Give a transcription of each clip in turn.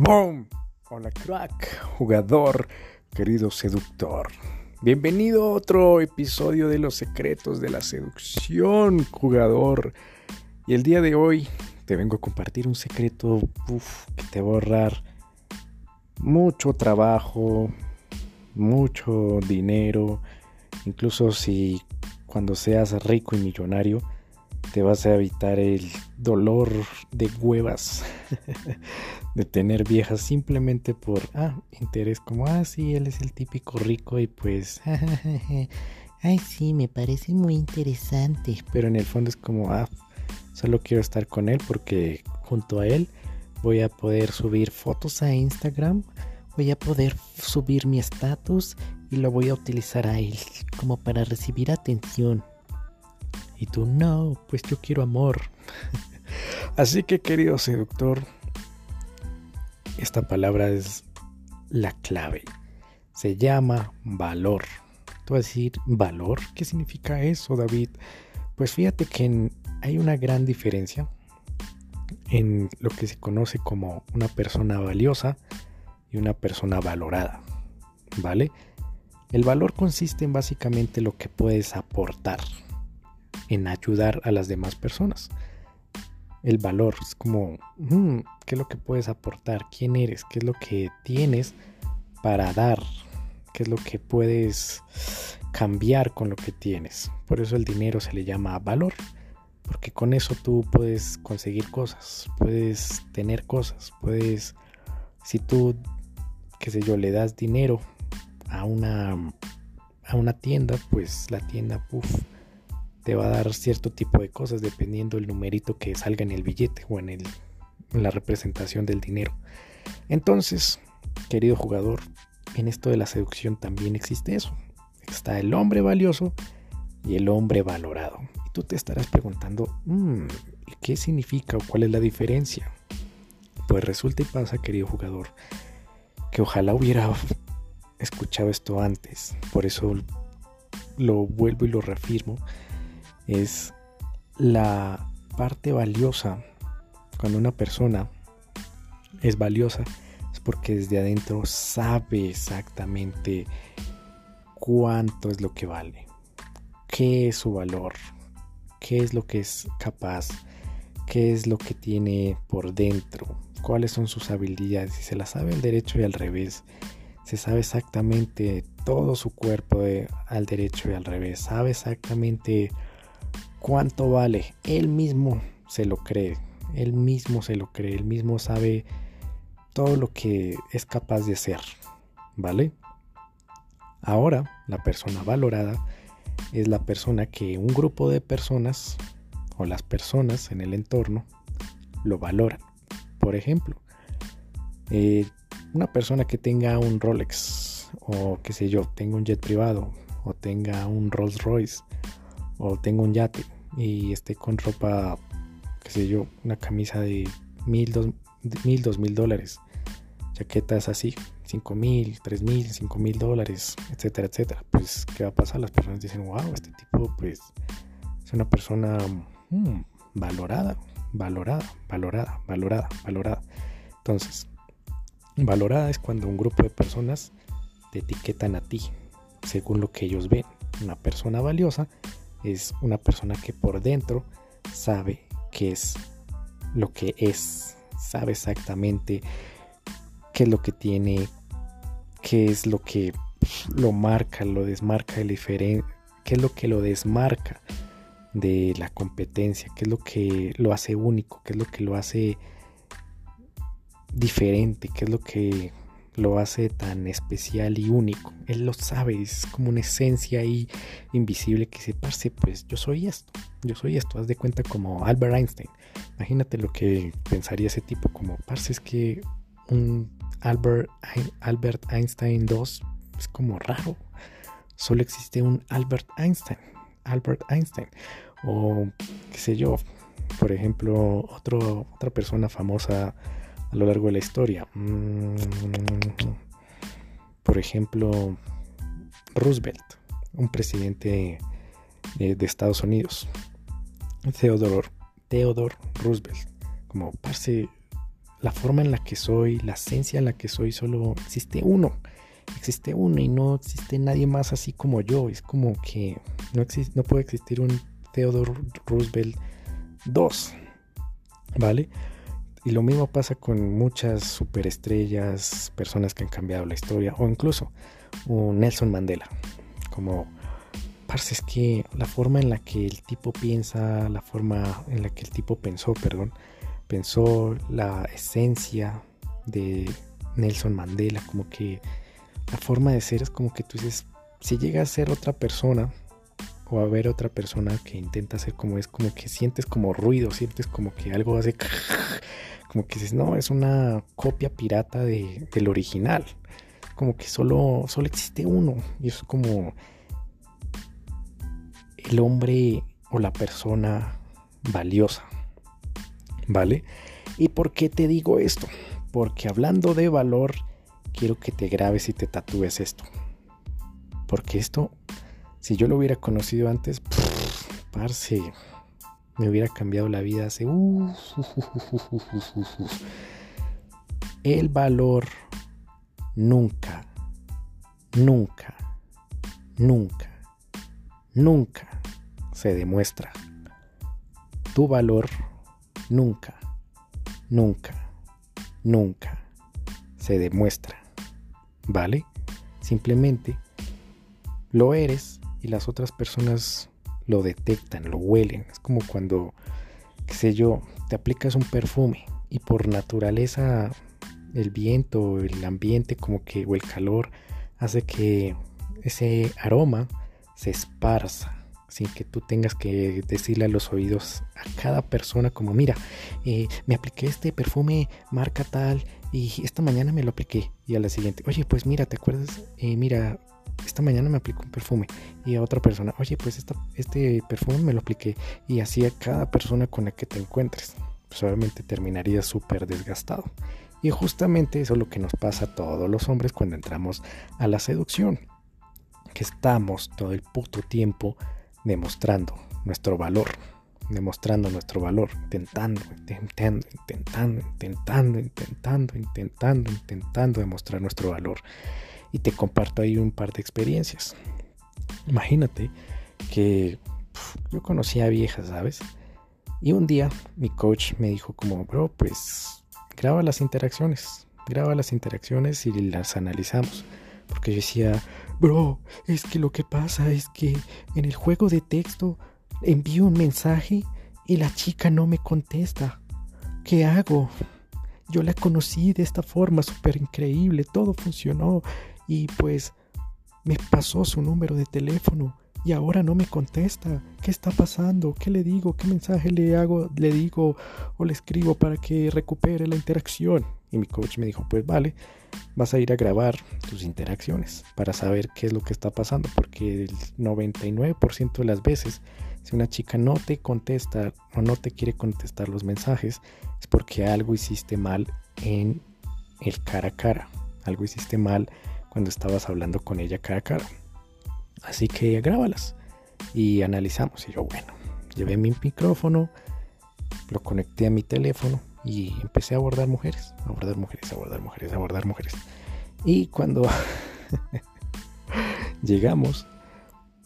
¡Boom! Hola crack, jugador, querido seductor. Bienvenido a otro episodio de Los Secretos de la Seducción, jugador. Y el día de hoy te vengo a compartir un secreto que te va a ahorrar mucho trabajo, mucho dinero, incluso si cuando seas rico y millonario te vas a evitar el dolor de huevas de tener viejas simplemente por ah, interés como ah sí él es el típico rico y pues ay sí me parece muy interesante pero en el fondo es como ah solo quiero estar con él porque junto a él voy a poder subir fotos a Instagram voy a poder subir mi estatus y lo voy a utilizar a él como para recibir atención y tú, no, pues yo quiero amor. Así que querido seductor, esta palabra es la clave. Se llama valor. Tú vas a decir, ¿valor? ¿Qué significa eso, David? Pues fíjate que hay una gran diferencia en lo que se conoce como una persona valiosa y una persona valorada. ¿Vale? El valor consiste en básicamente lo que puedes aportar en ayudar a las demás personas. El valor es como, mm, ¿qué es lo que puedes aportar? ¿Quién eres? ¿Qué es lo que tienes para dar? ¿Qué es lo que puedes cambiar con lo que tienes? Por eso el dinero se le llama valor, porque con eso tú puedes conseguir cosas, puedes tener cosas, puedes, si tú, qué sé yo, le das dinero a una, a una tienda, pues la tienda, puff te va a dar cierto tipo de cosas dependiendo el numerito que salga en el billete o en, el, la representación del dinero. Entonces, querido jugador, en esto de la seducción también existe eso. Está el hombre valioso y el hombre valorado. Y tú te estarás preguntando, mm, ¿qué significa o cuál es la diferencia? Pues resulta y pasa, querido jugador, que ojalá hubiera escuchado esto antes. Por eso lo vuelvo y lo reafirmo es la parte valiosa. Cuando una persona es valiosa es porque desde adentro sabe exactamente cuánto es lo que vale, qué es su valor, qué es lo que es capaz, qué es lo que tiene por dentro, cuáles son sus habilidades y se la sabe al derecho y al revés. Se sabe exactamente todo su cuerpo al derecho y al revés. Sabe exactamente cuánto vale. Él mismo se lo cree. Él mismo se lo cree. Él mismo sabe todo lo que es capaz de hacer. ¿Vale? Ahora, la persona valorada es la persona que un grupo de personas o las personas en el entorno lo valoran. Por ejemplo, eh, una persona que tenga un Rolex o qué sé yo, tenga un jet privado o tenga un Rolls Royce o tengo un yate y esté con ropa, qué sé yo, una camisa de mil, dos mil, dos mil dólares, chaquetas así, cinco mil, tres mil, cinco mil dólares, etcétera, etcétera. Pues, ¿qué va a pasar? Las personas dicen, wow, este tipo, pues, es una persona mm, valorada, valorada, valorada, valorada, valorada. Entonces, valorada es cuando un grupo de personas te etiquetan a ti, según lo que ellos ven. Una persona valiosa es una persona que por dentro sabe qué es lo que es, sabe exactamente qué es lo que tiene, qué es lo que lo marca, lo desmarca, qué es lo que lo desmarca de la competencia, qué es lo que lo hace único, qué es lo que lo hace diferente, qué es lo que lo hace tan especial y único. Él lo sabe, es como una esencia ahí invisible que se parce, pues yo soy esto, yo soy esto, haz de cuenta como Albert Einstein. Imagínate lo que pensaría ese tipo, como parce es que un Albert, Albert Einstein 2 es como raro. Solo existe un Albert Einstein, Albert Einstein. O qué sé yo, por ejemplo, otro, otra persona famosa a lo largo de la historia. Mm, por ejemplo, Roosevelt, un presidente de, Estados Unidos. Theodore, Roosevelt. Como, parce, la forma en la que soy, la esencia en la que soy, solo existe uno. Existe uno y no existe nadie más así como yo. Es como que no, existe, no puede existir un Theodore Roosevelt 2. ¿Vale? Y lo mismo pasa con muchas superestrellas, personas que han cambiado la historia, o incluso un Nelson Mandela. Como, parce, es que la forma en la que el tipo piensa, la forma en la que el tipo pensó, perdón, pensó la esencia de Nelson Mandela, como que la forma de ser es como que tú dices, si llega a ser otra persona, o a ver otra persona que intenta ser como es, como que sientes como ruido, sientes como que algo hace, como que dices, no, es una copia pirata de, del original, como que solo, solo existe uno, y es como el hombre o la persona valiosa, ¿vale? ¿Y por qué te digo esto? Porque hablando de valor, quiero que te grabes y te tatúes esto. Porque esto si yo lo hubiera conocido antes, parce, me hubiera cambiado la vida hace... el valor nunca, nunca, nunca, nunca se demuestra. Tu valor nunca, nunca, nunca se demuestra. ¿Vale? Simplemente lo eres y las otras personas lo detectan, lo huelen. Es como cuando, qué sé yo, te aplicas un perfume y por naturaleza el viento, el ambiente como que o el calor hace que ese aroma se esparza sin que tú tengas que decirle a los oídos a cada persona como mira eh, me apliqué este perfume marca tal y esta mañana me lo apliqué y a la siguiente oye pues mira te acuerdas eh, mira esta mañana me aplicó un perfume y a otra persona, oye, pues este perfume me lo apliqué y así a cada persona con la que te encuentres. Pues terminaría súper desgastado. Y justamente eso es lo que nos pasa a todos los hombres cuando entramos a la seducción. Que estamos todo el puto tiempo demostrando nuestro valor. Demostrando nuestro valor. Intentando, intentando, intentando, intentando, intentando, intentando, intentando demostrar nuestro valor y te comparto ahí un par de experiencias. Imagínate que yo conocía a viejas, ¿sabes? Y un día mi coach me dijo como, bro, pues graba las interacciones, graba las interacciones y las analizamos. Porque yo decía, bro, es que lo que pasa es que en el juego de texto envío un mensaje y la chica no me contesta. ¿Qué hago? Yo la conocí de esta forma súper increíble, todo funcionó y pues me pasó su número de teléfono y ahora no me contesta. ¿Qué está pasando? ¿Qué le digo? ¿Qué mensaje le hago? Le digo o le escribo para que recupere la interacción. Y mi coach me dijo, pues vale, vas a ir a grabar tus interacciones para saber qué es lo que está pasando. Porque el 99% de las veces, si una chica no te contesta o no te quiere contestar los mensajes, es porque algo hiciste mal en el cara a cara. Algo hiciste mal cuando estabas hablando con ella cara a cara. Así que grábalas y analizamos. Y yo, bueno, llevé mi micrófono, lo conecté a mi teléfono y empecé a abordar mujeres, a abordar mujeres, a abordar mujeres, a abordar mujeres. Y cuando llegamos,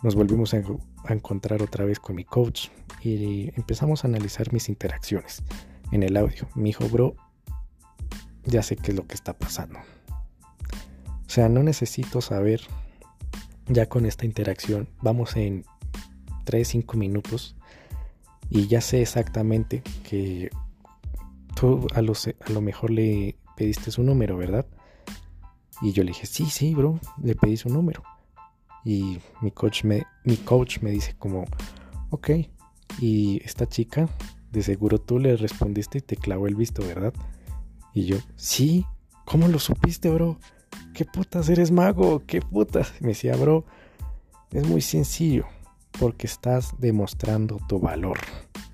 nos volvimos a, encontrar otra vez con mi coach y empezamos a analizar mis interacciones en el audio. Me dijo, bro, ya sé qué es lo que está pasando. O sea, no necesito saber ya con esta interacción. Vamos en 3-5 minutos y ya sé exactamente que tú a lo, a lo mejor le pediste su número, ¿verdad? Y yo le dije, sí, sí, bro, le pedí su número. Y mi coach me, mi coach me dice como, ok, y esta chica, de seguro tú le respondiste y te clavó el visto, ¿verdad? Y yo, sí, ¿cómo lo supiste, bro? ¿Qué putas eres mago? ¿Qué putas? Me decía, bro, es muy sencillo, porque estás demostrando tu valor.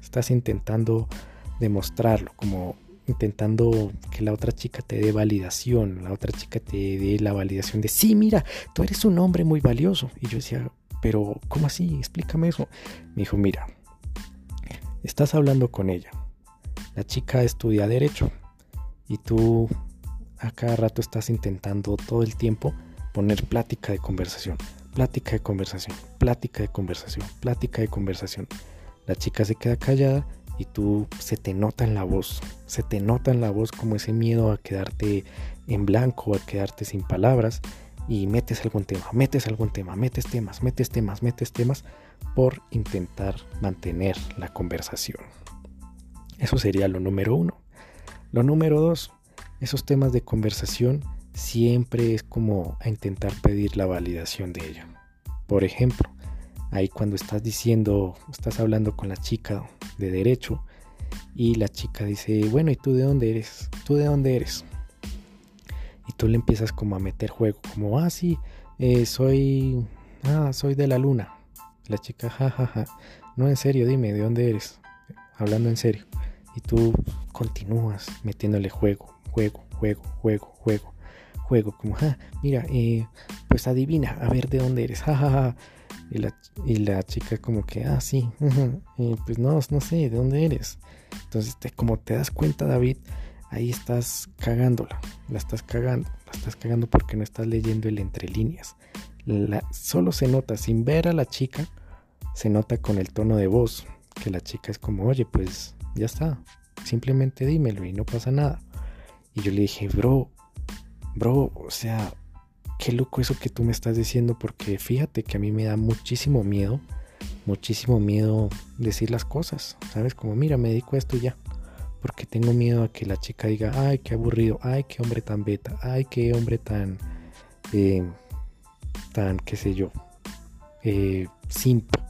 Estás intentando demostrarlo, como intentando que la otra chica te dé validación, la otra chica te dé la validación de, sí, mira, tú eres un hombre muy valioso. Y yo decía, pero ¿cómo así? Explícame eso. Me dijo, mira, estás hablando con ella. La chica estudia derecho y tú a cada rato estás intentando todo el tiempo poner plática de conversación, plática de conversación, plática de conversación, plática de conversación. La chica se queda callada y tú se te nota en la voz, se te nota en la voz como ese miedo a quedarte en blanco, a quedarte sin palabras y metes algún tema, metes algún tema, metes temas, metes temas, metes temas por intentar mantener la conversación. Eso sería lo número uno. Lo número dos, esos temas de conversación siempre es como a intentar pedir la validación de ella. Por ejemplo, ahí cuando estás diciendo, estás hablando con la chica de derecho y la chica dice, bueno, ¿y tú de dónde eres? ¿Tú de dónde eres? Y tú le empiezas como a meter juego, como, ah, sí, eh, soy, ah, soy de la luna. La chica, jajaja, no, en serio, dime, ¿de dónde eres? Hablando en serio. Y tú continúas metiéndole juego, juego, juego, juego, juego, juego, como, ah, mira, eh, pues adivina, a ver de dónde eres, jajaja. Y la, y la chica como que, ah, sí, pues no, no sé, ¿de dónde eres? Entonces, te, como te das cuenta, David, ahí estás cagándola, la estás cagando, la estás cagando porque no estás leyendo el entre líneas. La, solo se nota, sin ver a la chica, se nota con el tono de voz, que la chica es como, oye, pues ya está, simplemente dímelo y no pasa nada. Y yo le dije, bro, bro, o sea, qué loco eso que tú me estás diciendo, porque fíjate que a mí me da muchísimo miedo, muchísimo miedo decir las cosas, ¿sabes? Como, mira, me dedico a esto ya, porque tengo miedo a que la chica diga, ay, qué aburrido, ay, qué hombre tan beta, ay, qué hombre tan, eh, tan, qué sé yo, eh, simple.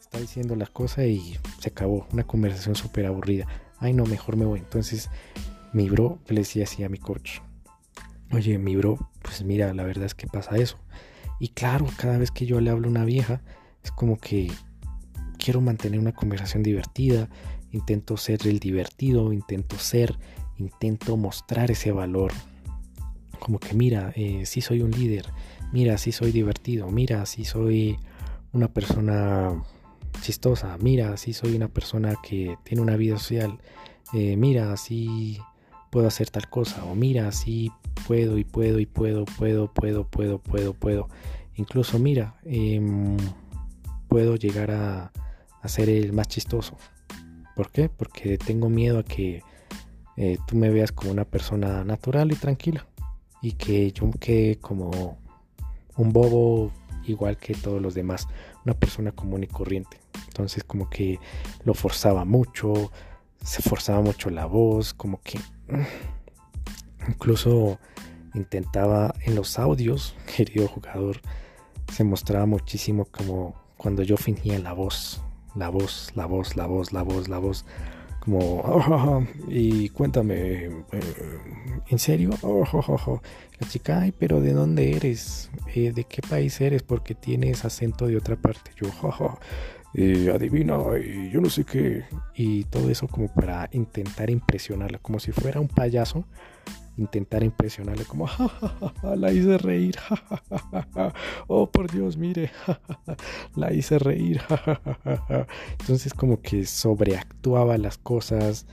Está diciendo las cosas y se acabó, una conversación súper aburrida. Ay, no, mejor me voy. Entonces, mi bro le decía así a mi coach, oye, mi bro, pues mira, la verdad es que pasa eso. Y claro, cada vez que yo le hablo a una vieja, es como que quiero mantener una conversación divertida, intento ser el divertido, intento ser, intento mostrar ese valor. Como que mira, eh, sí soy un líder, mira, sí soy divertido, mira, sí soy una persona chistosa, mira, sí soy una persona que tiene una vida social, eh, mira, sí puedo hacer tal cosa, o mira, sí puedo y puedo y puedo, puedo, puedo, puedo, puedo, puedo. Incluso mira, em, puedo llegar a, ser el más chistoso. ¿Por qué? Porque tengo miedo a que eh, tú me veas como una persona natural y tranquila. Y que yo quede como un bobo igual que todos los demás. Una persona común y corriente. Entonces como que lo forzaba mucho. Se forzaba mucho la voz. Como que... Incluso intentaba en los audios, querido jugador, se mostraba muchísimo como cuando yo fingía la voz, la voz, la voz, la voz, la voz, la voz, como, y cuéntame, eh, ¿en serio? la chica, ay, pero ¿de dónde eres? Eh, ¿De qué país eres? Porque tienes acento de otra parte. Yo, eh, adivina, y yo no sé qué. Y todo eso como para intentar impresionarla, como si fuera un payaso intentar impresionarle como, la hice reír, oh por Dios, mire, la hice reír, entonces como que sobreactuaba las cosas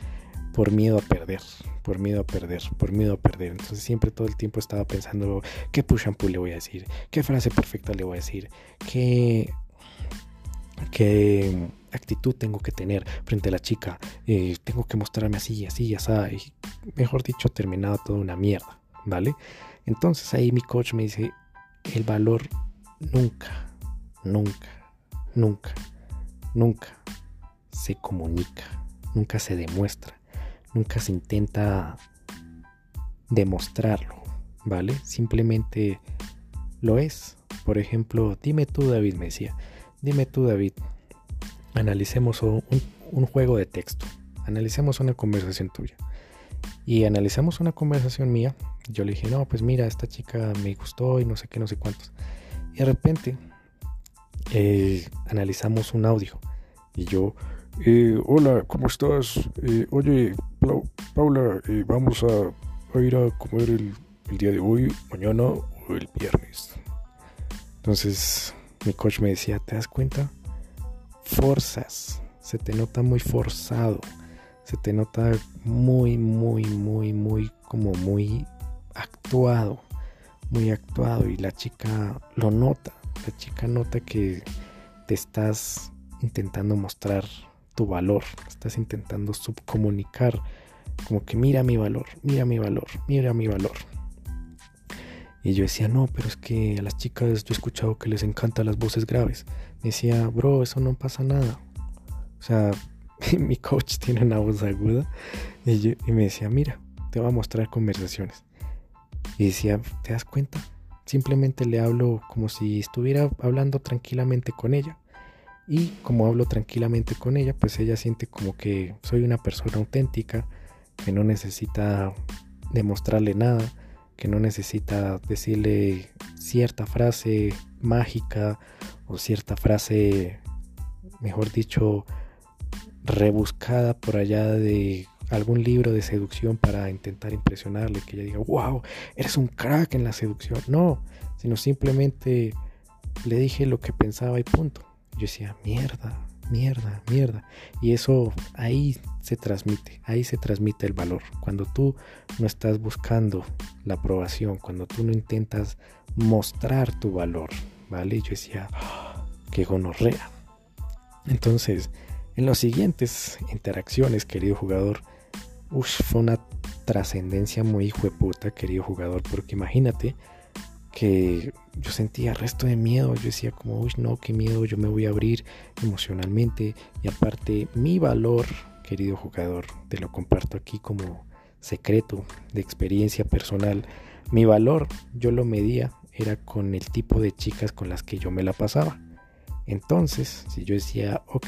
por miedo a perder, por miedo a perder, por miedo a perder, entonces siempre todo el tiempo estaba pensando qué push and pull le voy a decir, qué frase perfecta le voy a decir, qué, qué actitud tengo que tener frente a la chica, eh, tengo que mostrarme así, así, así, y mejor dicho, terminado toda una mierda, ¿vale? Entonces ahí mi coach me dice, el valor nunca, nunca, nunca, nunca se comunica, nunca se demuestra, nunca se intenta demostrarlo, ¿vale? Simplemente lo es. Por ejemplo, dime tú, David, me decía, dime tú, David, analicemos un, juego de texto, analicemos una conversación tuya. Y analizamos una conversación mía. Yo le dije, no, pues mira, esta chica me gustó y no sé qué, no sé cuántos. Y de repente eh, analizamos un audio. Y yo, eh, hola, ¿cómo estás? Eh, oye, Paula, vamos a, ir a comer el, el día de hoy, mañana o el viernes. Entonces mi coach me decía, ¿te das cuenta? forzas, se te nota muy forzado, se te nota muy, muy, muy, muy, como muy actuado, muy actuado y la chica lo nota, la chica nota que te estás intentando mostrar tu valor, estás intentando subcomunicar, como que mira mi valor, mira mi valor, mira mi valor. Y yo decía, no, pero es que a las chicas yo he escuchado que les encantan las voces graves. Me decía, bro, eso no pasa nada. O sea, mi coach tiene una voz aguda. Y, y me decía, mira, te voy a mostrar conversaciones. Y decía, ¿te das cuenta? Simplemente le hablo como si estuviera hablando tranquilamente con ella. Y como hablo tranquilamente con ella, pues ella siente como que soy una persona auténtica, que no necesita demostrarle nada, que no necesita decirle cierta frase mágica o cierta frase, mejor dicho, rebuscada por allá de algún libro de seducción para intentar impresionarle, que ella diga, wow, eres un crack en la seducción. No, sino simplemente le dije lo que pensaba y punto. Yo decía, mierda, mierda, mierda. Y eso ahí se transmite, ahí se transmite el valor. Cuando tú no estás buscando la aprobación, cuando tú no intentas mostrar tu valor, ¿vale? Yo decía, oh, qué gonorrea. Entonces, en las siguientes interacciones, querido jugador, fue una trascendencia muy hijo de puta, querido jugador, porque imagínate que yo sentía resto de miedo, yo decía como, uy, no, qué miedo, yo me voy a abrir emocionalmente y aparte mi valor, querido jugador, te lo comparto aquí como secreto de experiencia personal, mi valor yo lo medía era con el tipo de chicas con las que yo me la pasaba. Entonces, si yo decía, ok,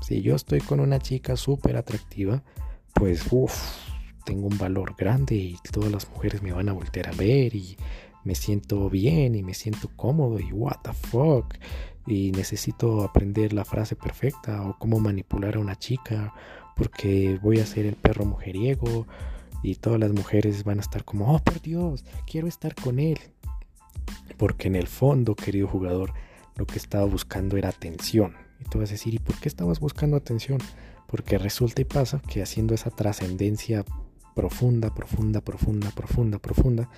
si yo estoy con una chica súper atractiva, pues uff, tengo un valor grande y todas las mujeres me van a voltear a ver y me siento bien y me siento cómodo y what the fuck y necesito aprender la frase perfecta o cómo manipular a una chica porque voy a ser el perro mujeriego y todas las mujeres van a estar como, oh por Dios, quiero estar con él. Porque en el fondo, querido jugador, lo que estaba buscando era atención. Y tú vas a decir, ¿y por qué estabas buscando atención? Porque resulta y pasa que haciendo esa trascendencia profunda, profunda, profunda, profunda, profunda,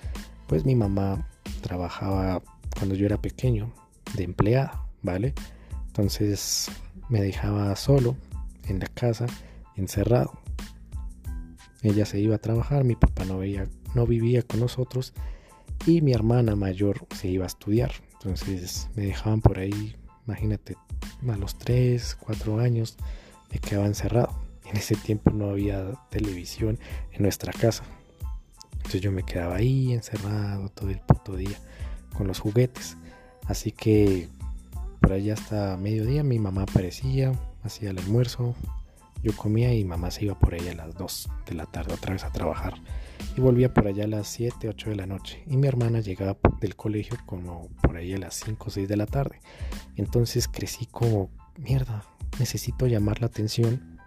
pues mi mamá trabajaba cuando yo era pequeño de empleada, ¿vale? Entonces me dejaba solo en la casa, encerrado. Ella se iba a trabajar, mi papá no, veía, no vivía con nosotros y mi hermana mayor se iba a estudiar. Entonces me dejaban por ahí, imagínate, a los 3, 4 años me quedaba encerrado. En ese tiempo no había televisión en nuestra casa. Entonces yo me quedaba ahí encerrado todo el puto día con los juguetes. Así que por allá hasta mediodía mi mamá aparecía, hacía el almuerzo, yo comía y mamá se iba por ahí a las 2 de la tarde otra vez a trabajar. Y volvía por allá a las 7, 8 de la noche. Y mi hermana llegaba del colegio como por ahí a las 5 o 6 de la tarde. Entonces crecí como, mierda, necesito llamar la atención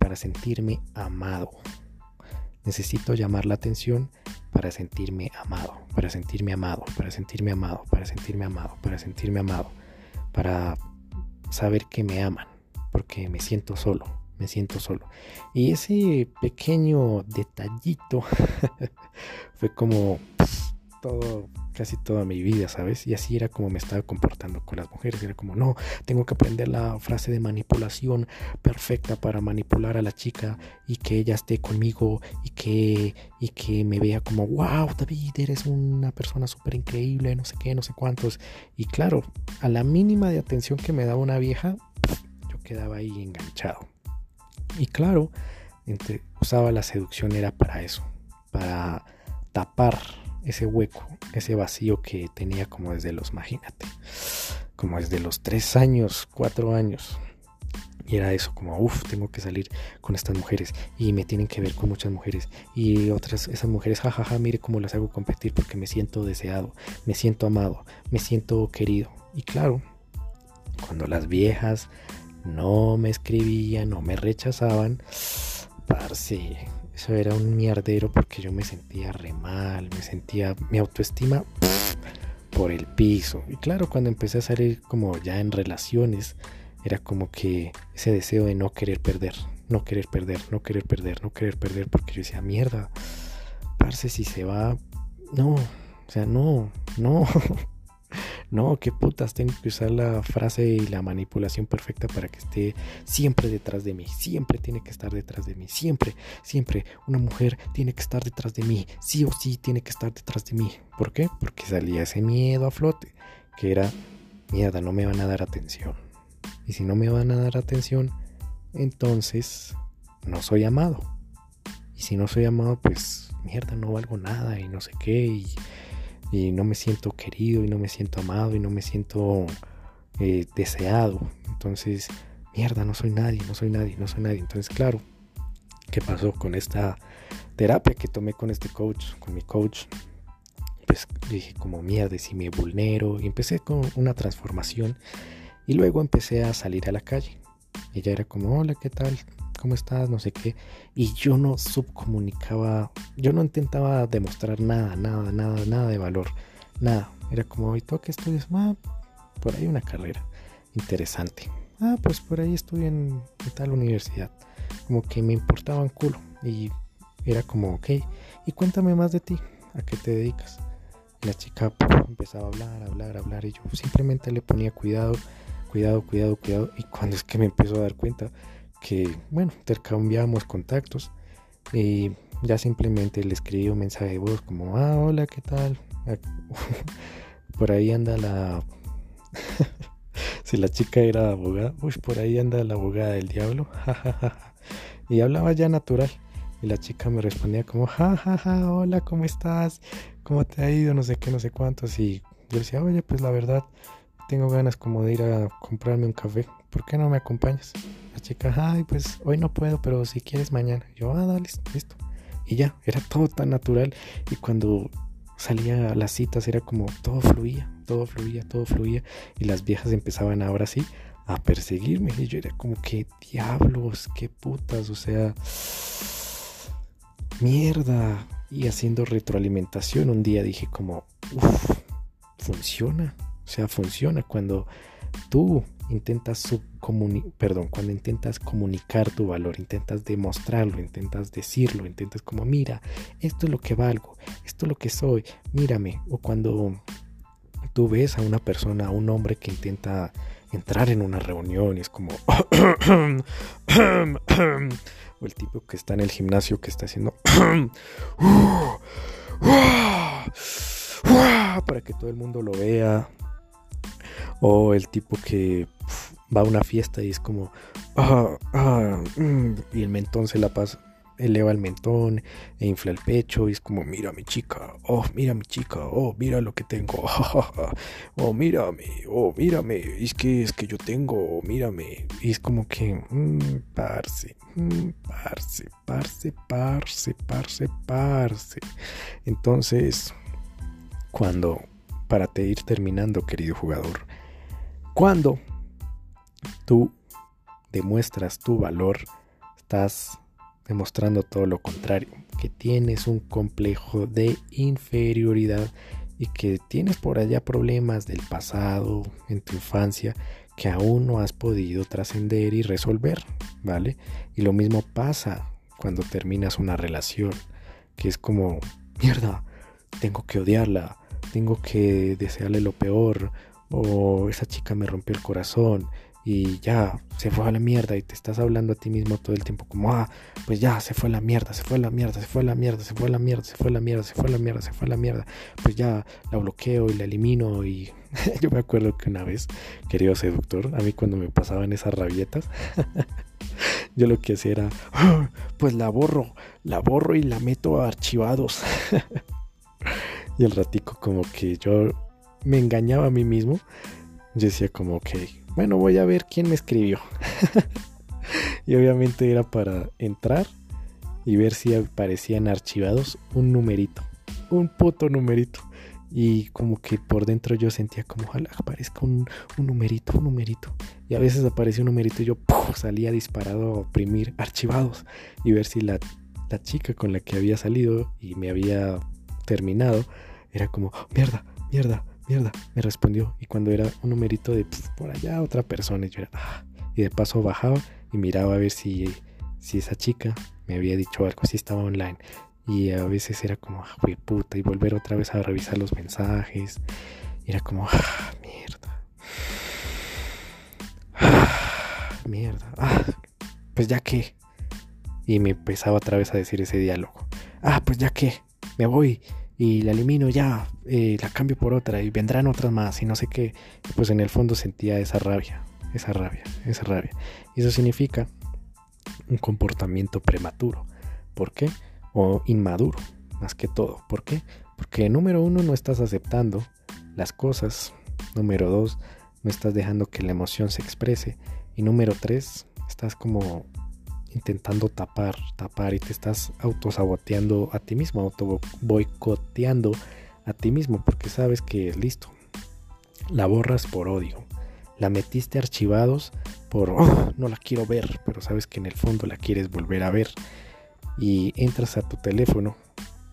para sentirme amado. Necesito llamar la atención para sentirme amado, para sentirme amado, para sentirme amado, para sentirme amado, para sentirme amado, para saber que me aman, porque me siento solo, me siento solo. Y ese pequeño detallito fue como todo casi toda mi vida, ¿sabes? Y así era como me estaba comportando con las mujeres. Era como, no, tengo que aprender la frase de manipulación perfecta para manipular a la chica y que ella esté conmigo y que, y que me vea como, wow, David, eres una persona súper increíble, no sé qué, no sé cuántos. Y claro, a la mínima de atención que me daba una vieja, yo quedaba ahí enganchado. Y claro, usaba la seducción era para eso, para tapar ese hueco, ese vacío que tenía como desde los, imagínate, como desde los tres años, cuatro años. Y era eso, como, uff, tengo que salir con estas mujeres y me tienen que ver con muchas mujeres. Y otras, esas mujeres, jajaja, mire cómo las hago competir porque me siento deseado, me siento amado, me siento querido. Y claro, cuando las viejas no me escribían, no me rechazaban, parce, eso era un mierdero porque yo me sentía re mal, me sentía mi autoestima por el piso. Y claro, cuando empecé a salir como ya en relaciones, era como que ese deseo de no querer perder, no querer perder, no querer perder, no querer perder, porque yo decía, mierda, parce, si se va, no, o sea, no, no, no, qué putas, tengo que usar la frase y la manipulación perfecta para que esté siempre detrás de mí, siempre tiene que estar detrás de mí, siempre, siempre, una mujer tiene que estar detrás de mí, sí o sí tiene que estar detrás de mí. ¿Por qué? Porque salía ese miedo a flote, que era, mierda, no me van a dar atención. Y si no me van a dar atención, entonces no soy amado. Y si no soy amado, pues mierda, no valgo nada y no sé qué. No me siento querido y no me siento amado y no me siento eh, deseado. Entonces, mierda, no soy nadie, no soy nadie, no soy nadie. Entonces, claro, ¿qué pasó con esta terapia que tomé con este coach, con mi coach? Pues dije como mierda, si me vulnero. Y empecé con una transformación. Y luego empecé a salir a la calle. Ella era como, hola, ¿qué tal? ¿Cómo estás? No sé qué. Y yo no subcomunicaba, yo no intentaba demostrar nada, nada, nada, nada de valor. Nada. Era como, ¿y tú qué estudias? Ah, por ahí una carrera interesante. Ah, pues por ahí estudié en, tal universidad. Como que me importaba un culo. Y era como, ok, y cuéntame más de ti. ¿A qué te dedicas? la chica empezaba a hablar, hablar, hablar. Y yo simplemente le ponía cuidado cuidado, cuidado, cuidado. Y cuando es que me empezó a dar cuenta que, bueno, intercambiamos contactos y ya simplemente le escribí un mensaje de voz como, ah, hola, ¿qué tal? por ahí anda la... si la chica era abogada, uy, por ahí anda la abogada del diablo. y hablaba ya natural. Y la chica me respondía como, jajaja, hola, ¿cómo estás? ¿Cómo te ha ido? No sé qué, no sé cuántos. Y yo decía, oye, pues la verdad, tengo ganas como de ir a comprarme un café. ¿Por qué no me acompañas? La chica, ay, pues hoy no puedo, pero si quieres mañana. Yo, ah, dale, listo. Y ya, era todo tan natural. Y cuando salía a las citas era como todo fluía, todo fluía, todo fluía. Y las viejas empezaban ahora sí a perseguirme. Y yo era como, que diablos, qué putas, o sea, mierda. Y haciendo retroalimentación, un día dije como, uff, funciona. O sea, funciona cuando tú intentas perdón, cuando intentas comunicar tu valor, intentas demostrarlo, intentas decirlo, intentas como, mira, esto es lo que valgo, esto es lo que soy, mírame. O cuando tú ves a una persona, a un hombre que intenta entrar en una reunión y es como... o el tipo que está en el gimnasio que está haciendo... para que todo el mundo lo vea, o el tipo que va a una fiesta y es como, ah, ah, mm", y el mentón se la pasa, eleva el mentón e infla el pecho y es como, mira mi chica, oh, mira mi chica, oh, mira lo que tengo, oh, mírame, oh, mírame, es que es que yo tengo, mírame, y es como que, mmm, parce, mmm, parce, parce, parce, parce, parce. Entonces, cuando, para te ir terminando, querido jugador, cuando tú demuestras tu valor, estás demostrando todo lo contrario, que tienes un complejo de inferioridad y que tienes por allá problemas del pasado, en tu infancia, que aún no has podido trascender y resolver, ¿vale? Y lo mismo pasa cuando terminas una relación, que es como, mierda, tengo que odiarla, tengo que desearle lo peor, o esa chica me rompió el corazón y ya se fue a la mierda y te estás hablando a ti mismo todo el tiempo como, ah, pues ya se fue a la mierda, se fue a la mierda, se fue a la mierda, se fue a la mierda, se fue a la mierda, se fue a la mierda, se fue a la mierda, pues ya la bloqueo y la elimino y yo me acuerdo que una vez, querido seductor, a mí cuando me pasaban esas rabietas, yo lo que hacía era, ah, pues la borro, la borro y la meto a archivados. y el ratico como que yo me engañaba a mí mismo. Yo decía como, ok, bueno, voy a ver quién me escribió. y obviamente era para entrar y ver si aparecían archivados un numerito. Un puto numerito. Y como que por dentro yo sentía como, ojalá aparezca un, numerito, un numerito. Y a veces aparecía un numerito y yo salía disparado a oprimir archivados y ver si la, la chica con la que había salido y me había terminado era como, mierda, mierda, mierda, me respondió. Y cuando era un numerito de por allá otra persona, yo era, ah", y de paso bajaba y miraba a ver si, si esa chica me había dicho algo, si estaba online. Y a veces era como, ah, puta, y volver otra vez a revisar los mensajes. Y era como, ah, mierda. Ah, mierda. Ah, pues ya que. Y me empezaba otra vez a decir ese diálogo. Ah, pues ya que. Me voy y la elimino ya, eh, la cambio por otra y vendrán otras más y no sé qué. Pues en el fondo sentía esa rabia, esa rabia, esa rabia. Y eso significa un comportamiento prematuro. ¿Por qué? O inmaduro, más que todo. ¿Por qué? Porque número uno no estás aceptando las cosas. Número dos, no estás dejando que la emoción se exprese. Y número tres, estás como intentando tapar, tapar y te estás autosaboteando a ti mismo, auto boicoteando a ti mismo porque sabes que listo, la borras por odio, la metiste archivados por oh, no la quiero ver, pero sabes que en el fondo la quieres volver a ver y entras a tu teléfono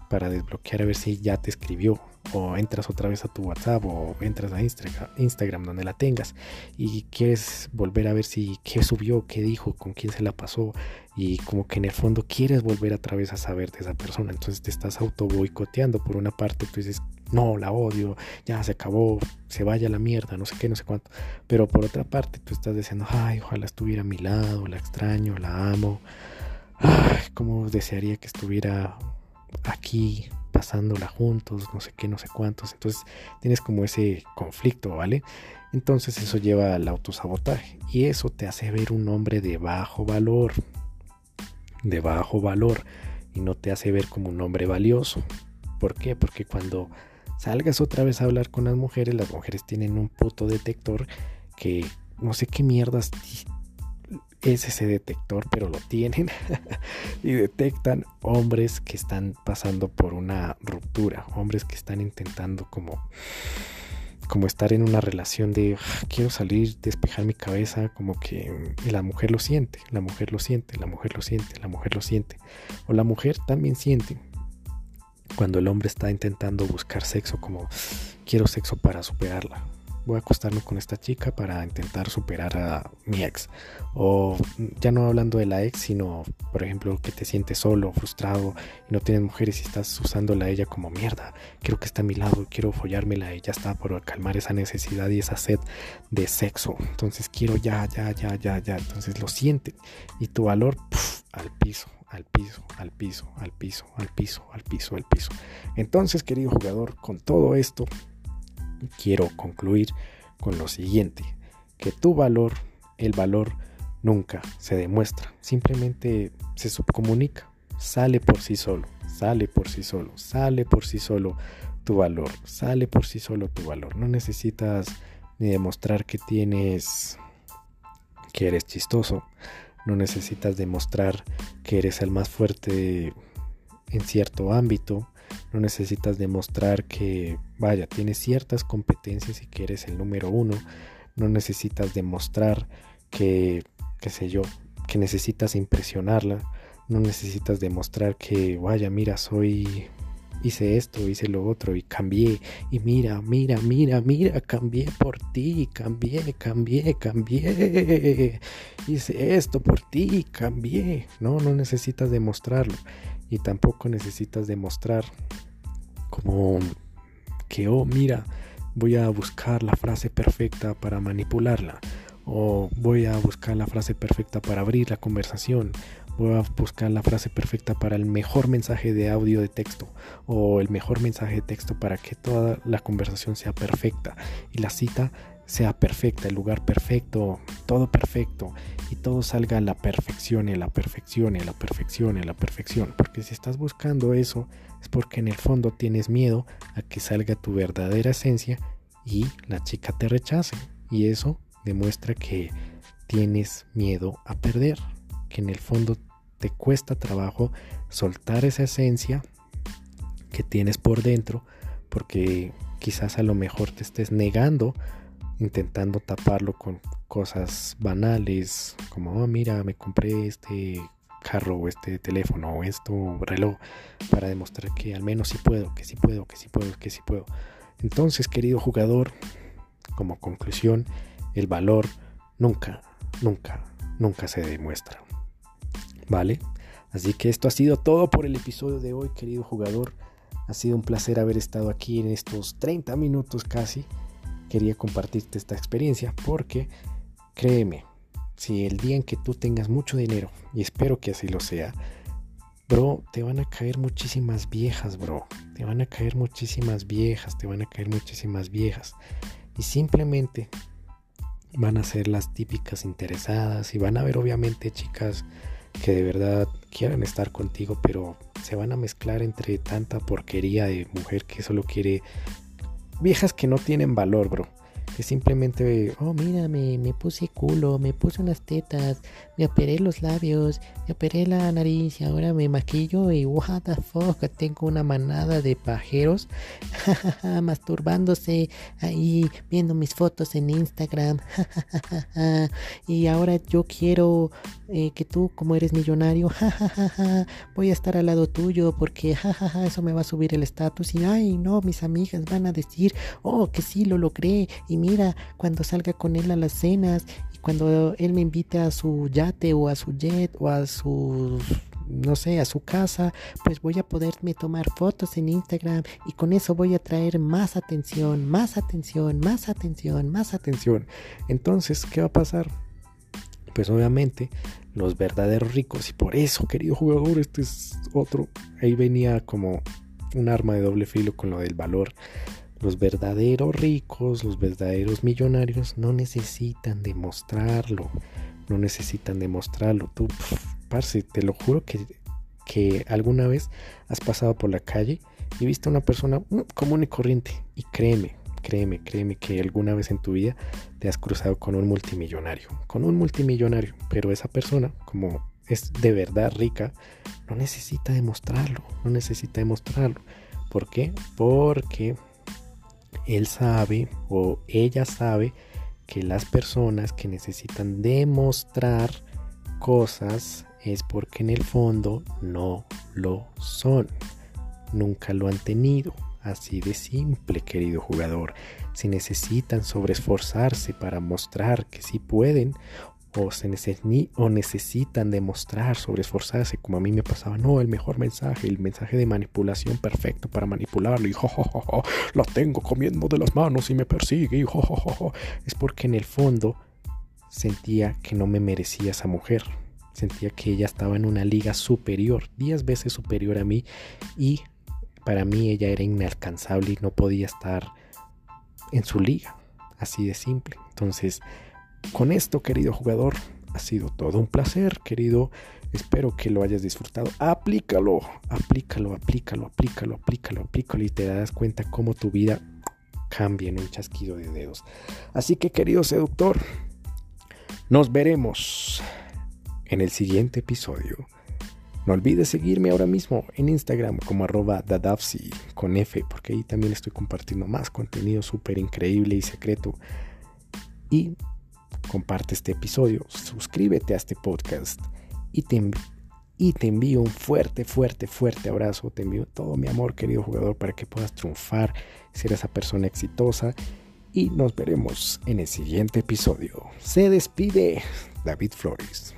para desbloquear a ver si ya te escribió o entras otra vez a tu WhatsApp o entras a Instagram, donde la tengas y quieres volver a ver si qué subió, qué dijo, con quién se la pasó y como que en el fondo quieres volver otra vez a saber de esa persona, entonces te estás auto boicoteando por una parte, tú dices, no, la odio, ya se acabó, se vaya a la mierda, no sé qué, no sé cuánto, pero por otra parte tú estás diciendo, ay, ojalá estuviera a mi lado, la extraño, la amo, ay, cómo desearía que estuviera aquí pasándola juntos, no sé qué, no sé cuántos. Entonces tienes como ese conflicto, ¿vale? Entonces eso lleva al autosabotaje y eso te hace ver un hombre de bajo valor, de bajo valor y no te hace ver como un hombre valioso. ¿Por qué? Porque cuando salgas otra vez a hablar con las mujeres, las mujeres tienen un puto detector que no sé qué mierdas es ese detector, pero lo tienen y detectan hombres que están pasando por una ruptura, hombres que están intentando como como estar en una relación de ah, quiero salir, despejar mi cabeza, como que la mujer lo siente, la mujer lo siente, la mujer lo siente, la mujer lo siente. O la mujer también siente cuando el hombre está intentando buscar sexo como quiero sexo para superarla, voy a acostarme con esta chica para intentar superar a mi ex. O ya no hablando de la ex, sino, por ejemplo, que te sientes solo, frustrado y no tienes mujeres y estás usándola a ella como mierda. Quiero que esté a mi lado, quiero follármela y ya está por calmar esa necesidad y esa sed de sexo. Entonces quiero ya, ya, ya, ya, ya. Entonces lo sienten y tu valor al piso al piso, al piso, al piso, al piso, al piso, al piso. Entonces, querido jugador, con todo esto, quiero concluir con lo siguiente, que tu valor, el valor nunca se demuestra, simplemente se subcomunica, sale por sí solo, sale por sí solo, sale por sí solo tu valor, sale por sí solo tu valor, no necesitas ni demostrar que tienes que eres chistoso, no necesitas demostrar que eres el más fuerte en cierto ámbito, no necesitas demostrar que, vaya, tienes ciertas competencias y que eres el número uno. No necesitas demostrar que, qué sé yo, que necesitas impresionarla. No necesitas demostrar que, vaya, mira, soy hice esto, hice lo otro y cambié. Y mira, mira, mira, mira, cambié por ti, cambié, cambié, cambié. Hice esto por ti, cambié. No, no necesitas demostrarlo y tampoco necesitas demostrar como que, oh, mira, voy a buscar la frase perfecta para manipularla o voy a buscar la frase perfecta para abrir la conversación, voy a buscar la frase perfecta para el mejor mensaje de audio de texto o el mejor mensaje de texto para que toda la conversación sea perfecta y la cita sea perfecta, el lugar perfecto, todo perfecto y todo salga a la perfección a la perfección a la perfección a la perfección. Porque si estás buscando eso es porque en el fondo tienes miedo a que salga tu verdadera esencia y la chica te rechace. Y eso demuestra que tienes miedo a perder, que en el fondo te cuesta trabajo soltar esa esencia que tienes por dentro porque quizás a lo mejor te estés negando intentando taparlo con cosas banales como oh, mira me compré este carro o este teléfono o esto reloj para demostrar que al menos sí puedo, que sí puedo, que sí puedo, que sí puedo. Entonces, querido jugador, como conclusión, el valor nunca, nunca, nunca se demuestra. ¿Vale? Así que esto ha sido todo por el episodio de hoy, querido jugador. Ha sido un placer haber estado aquí en estos 30 minutos casi. Quería compartirte esta experiencia porque, créeme, si el día en que tú tengas mucho dinero, y espero que así lo sea, bro, te van a caer muchísimas viejas, bro. Te van a caer muchísimas viejas, te van a caer muchísimas viejas. Y simplemente van a ser las típicas interesadas y van a ver obviamente chicas que de verdad quieran estar contigo, pero se van a mezclar entre tanta porquería de mujer que solo quiere viejas que no tienen valor, bro que simplemente, oh, mira, me, me, puse culo, me puse unas tetas, me operé los labios, me operé la nariz y ahora me maquillo y what the fuck, tengo una manada de pajeros masturbándose ahí, viendo mis fotos en Instagram. y ahora yo quiero eh, que tú, como eres millonario, voy a estar al lado tuyo porque eso me va a subir el estatus y ay, no, mis amigas van a decir, oh, que sí, lo logré y mira, cuando salga con él a las cenas y cuando él me invite a su yate o a su jet o a su no sé, a su casa, pues voy a poderme tomar fotos en Instagram y con eso voy a traer más atención, más atención, más atención, más atención. Entonces, ¿qué va a pasar? Pues obviamente los verdaderos ricos y por eso, querido jugador, este es otro, ahí venía como un arma de doble filo con lo del valor los verdaderos ricos, los verdaderos millonarios no necesitan demostrarlo. No necesitan demostrarlo. Tú, parce, te lo juro que, que alguna vez has pasado por la calle y viste a una persona mm, común y corriente. Y créeme, créeme, créeme que alguna vez en tu vida te has cruzado con un multimillonario. Con un multimillonario. Pero esa persona, como es de verdad rica, no necesita demostrarlo. No necesita demostrarlo. ¿Por qué? Porque él sabe o ella sabe que las personas que necesitan demostrar cosas es porque en el fondo no lo son. Nunca lo han tenido. Así de simple, querido jugador. Si necesitan sobreesforzarse para mostrar que sí pueden o, se o necesitan demostrar, sobre esforzarse, como a mí me pasaba, no, el mejor mensaje, el mensaje de manipulación perfecto para manipularlo y jo, la tengo comiendo de las manos y me persigue y es porque en el fondo sentía que no me merecía esa mujer, sentía que ella estaba en una liga superior, diez veces superior a mí y para mí ella era inalcanzable y no podía estar en su liga, así de simple. Entonces, con esto, querido jugador, ha sido todo un placer, querido. Espero que lo hayas disfrutado. Aplícalo, aplícalo, aplícalo, aplícalo, aplícalo, aplícalo y te das cuenta cómo tu vida cambia en un chasquido de dedos. Así que, querido seductor, nos veremos en el siguiente episodio. No olvides seguirme ahora mismo en Instagram como arroba dadafsi con F, porque ahí también estoy compartiendo más contenido súper increíble y secreto. Y comparte este episodio, suscríbete a este podcast y te, y te envío un fuerte, fuerte, fuerte abrazo. Te envío todo mi amor, querido jugador, para que puedas triunfar, ser esa persona exitosa. Y nos veremos en el siguiente episodio. Se despide David Flores.